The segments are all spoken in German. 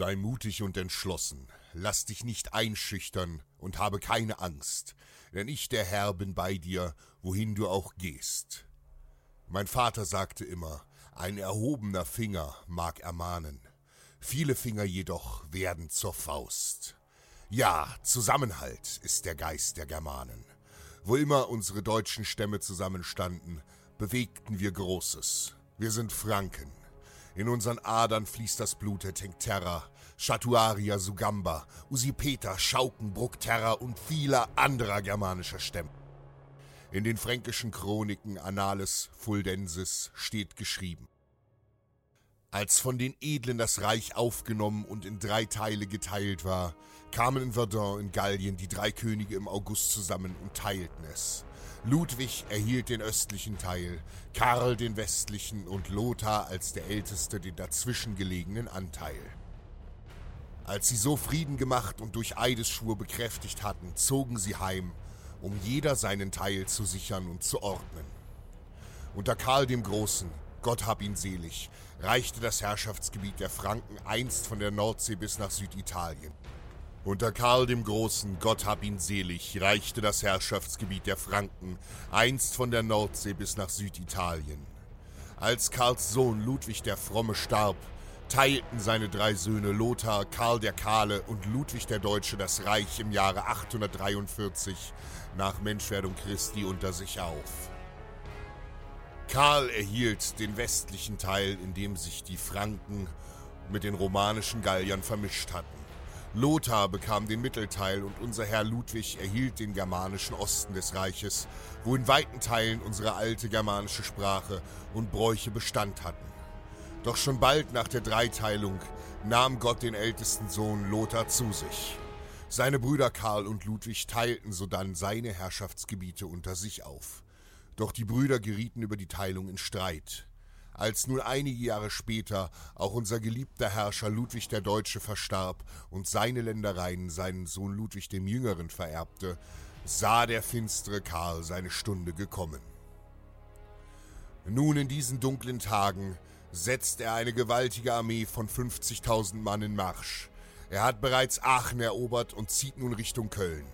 Sei mutig und entschlossen, lass dich nicht einschüchtern und habe keine Angst, denn ich, der Herr, bin bei dir, wohin du auch gehst. Mein Vater sagte immer, ein erhobener Finger mag ermahnen, viele Finger jedoch werden zur Faust. Ja, Zusammenhalt ist der Geist der Germanen. Wo immer unsere deutschen Stämme zusammenstanden, bewegten wir Großes. Wir sind Franken. In unseren Adern fließt das Blut der Tencterra, Chatuaria, Sugamba, Usipeta, Schauken, Bruckterra und vieler anderer germanischer Stämme. In den fränkischen Chroniken Annales Fuldensis steht geschrieben. Als von den Edlen das Reich aufgenommen und in drei Teile geteilt war, kamen in Verdun in Gallien die drei Könige im August zusammen und teilten es. Ludwig erhielt den östlichen Teil, Karl den westlichen und Lothar als der älteste den dazwischen gelegenen Anteil. Als sie so Frieden gemacht und durch Eidesschwur bekräftigt hatten, zogen sie heim, um jeder seinen Teil zu sichern und zu ordnen. Unter Karl dem Großen, Gott hab ihn selig, reichte das Herrschaftsgebiet der Franken einst von der Nordsee bis nach Süditalien. Unter Karl dem Großen, Gott hab ihn selig, reichte das Herrschaftsgebiet der Franken einst von der Nordsee bis nach Süditalien. Als Karls Sohn Ludwig der Fromme starb, teilten seine drei Söhne Lothar, Karl der Kahle und Ludwig der Deutsche das Reich im Jahre 843 nach Menschwerdung Christi unter sich auf. Karl erhielt den westlichen Teil, in dem sich die Franken mit den romanischen Galliern vermischt hatten. Lothar bekam den Mittelteil und unser Herr Ludwig erhielt den germanischen Osten des Reiches, wo in weiten Teilen unsere alte germanische Sprache und Bräuche Bestand hatten. Doch schon bald nach der Dreiteilung nahm Gott den ältesten Sohn Lothar zu sich. Seine Brüder Karl und Ludwig teilten sodann seine Herrschaftsgebiete unter sich auf. Doch die Brüder gerieten über die Teilung in Streit. Als nun einige Jahre später auch unser geliebter Herrscher Ludwig der Deutsche verstarb und seine Ländereien seinen Sohn Ludwig dem Jüngeren vererbte, sah der finstere Karl seine Stunde gekommen. Nun in diesen dunklen Tagen setzt er eine gewaltige Armee von 50.000 Mann in Marsch. Er hat bereits Aachen erobert und zieht nun Richtung Köln.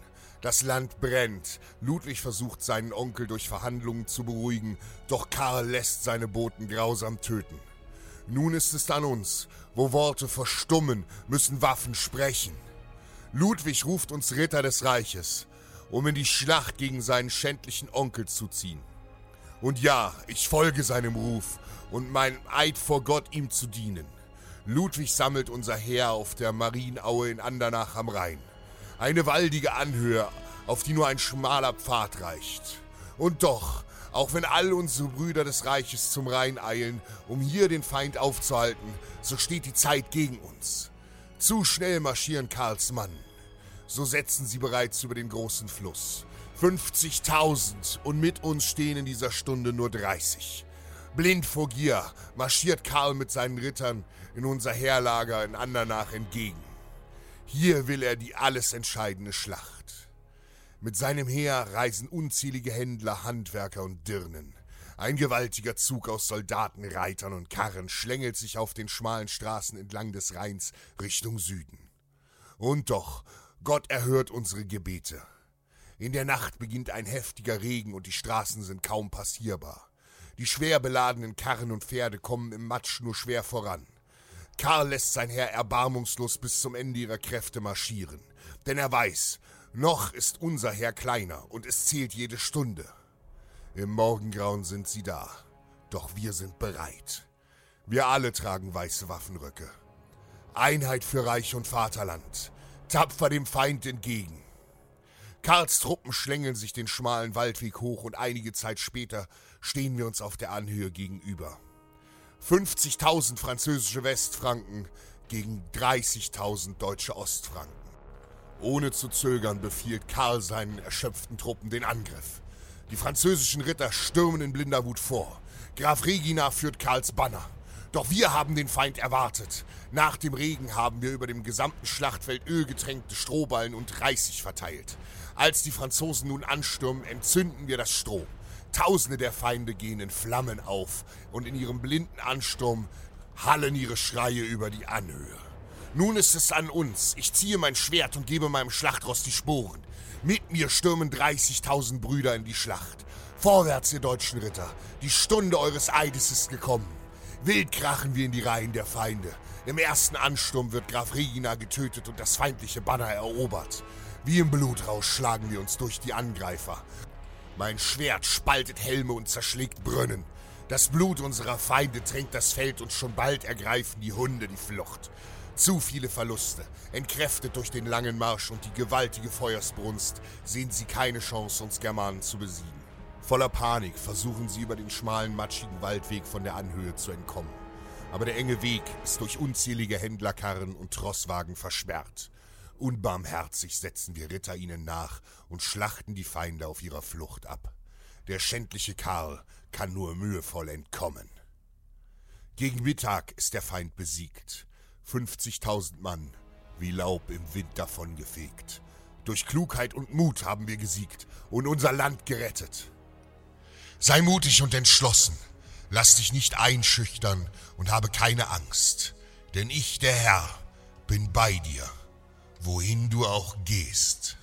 Das Land brennt. Ludwig versucht seinen Onkel durch Verhandlungen zu beruhigen, doch Karl lässt seine Boten grausam töten. Nun ist es an uns. Wo Worte verstummen, müssen Waffen sprechen. Ludwig ruft uns Ritter des Reiches, um in die Schlacht gegen seinen schändlichen Onkel zu ziehen. Und ja, ich folge seinem Ruf und mein Eid vor Gott ihm zu dienen. Ludwig sammelt unser Heer auf der Marienaue in Andernach am Rhein. Eine waldige Anhöhe, auf die nur ein schmaler Pfad reicht. Und doch, auch wenn all unsere Brüder des Reiches zum Rhein eilen, um hier den Feind aufzuhalten, so steht die Zeit gegen uns. Zu schnell marschieren Karls Mann. So setzen sie bereits über den großen Fluss. 50.000 und mit uns stehen in dieser Stunde nur 30. Blind vor Gier marschiert Karl mit seinen Rittern in unser Heerlager in Andernach entgegen. Hier will er die alles entscheidende Schlacht. Mit seinem Heer reisen unzählige Händler, Handwerker und Dirnen. Ein gewaltiger Zug aus Soldaten, Reitern und Karren schlängelt sich auf den schmalen Straßen entlang des Rheins Richtung Süden. Und doch, Gott erhört unsere Gebete. In der Nacht beginnt ein heftiger Regen und die Straßen sind kaum passierbar. Die schwer beladenen Karren und Pferde kommen im Matsch nur schwer voran. Karl lässt sein Herr erbarmungslos bis zum Ende ihrer Kräfte marschieren, denn er weiß, noch ist unser Herr kleiner und es zählt jede Stunde. Im Morgengrauen sind sie da, doch wir sind bereit. Wir alle tragen weiße Waffenröcke. Einheit für Reich und Vaterland, tapfer dem Feind entgegen. Karls Truppen schlängeln sich den schmalen Waldweg hoch und einige Zeit später stehen wir uns auf der Anhöhe gegenüber. 50.000 französische Westfranken gegen 30.000 deutsche Ostfranken. Ohne zu zögern befiehlt Karl seinen erschöpften Truppen den Angriff. Die französischen Ritter stürmen in blinder Wut vor. Graf Regina führt Karls Banner. Doch wir haben den Feind erwartet. Nach dem Regen haben wir über dem gesamten Schlachtfeld ölgetränkte Strohballen und Reisig verteilt. Als die Franzosen nun anstürmen, entzünden wir das Stroh. Tausende der Feinde gehen in Flammen auf und in ihrem blinden Ansturm hallen ihre Schreie über die Anhöhe. Nun ist es an uns. Ich ziehe mein Schwert und gebe meinem Schlachtross die Sporen. Mit mir stürmen 30.000 Brüder in die Schlacht. Vorwärts, ihr deutschen Ritter. Die Stunde eures Eides ist gekommen. Wild krachen wir in die Reihen der Feinde. Im ersten Ansturm wird Graf Regina getötet und das feindliche Banner erobert. Wie im Blutrausch schlagen wir uns durch die Angreifer. Mein Schwert spaltet Helme und zerschlägt Brunnen. Das Blut unserer Feinde tränkt das Feld und schon bald ergreifen die Hunde die Flucht. Zu viele Verluste. Entkräftet durch den langen Marsch und die gewaltige Feuersbrunst sehen sie keine Chance, uns Germanen zu besiegen. Voller Panik versuchen sie über den schmalen, matschigen Waldweg von der Anhöhe zu entkommen. Aber der enge Weg ist durch unzählige Händlerkarren und Trosswagen versperrt. Unbarmherzig setzen wir Ritter ihnen nach und schlachten die Feinde auf ihrer Flucht ab. Der schändliche Karl kann nur mühevoll entkommen. Gegen Mittag ist der Feind besiegt. 50.000 Mann, wie Laub im Wind davongefegt. Durch Klugheit und Mut haben wir gesiegt und unser Land gerettet. Sei mutig und entschlossen, lass dich nicht einschüchtern und habe keine Angst, denn ich, der Herr, bin bei dir, wohin du auch gehst.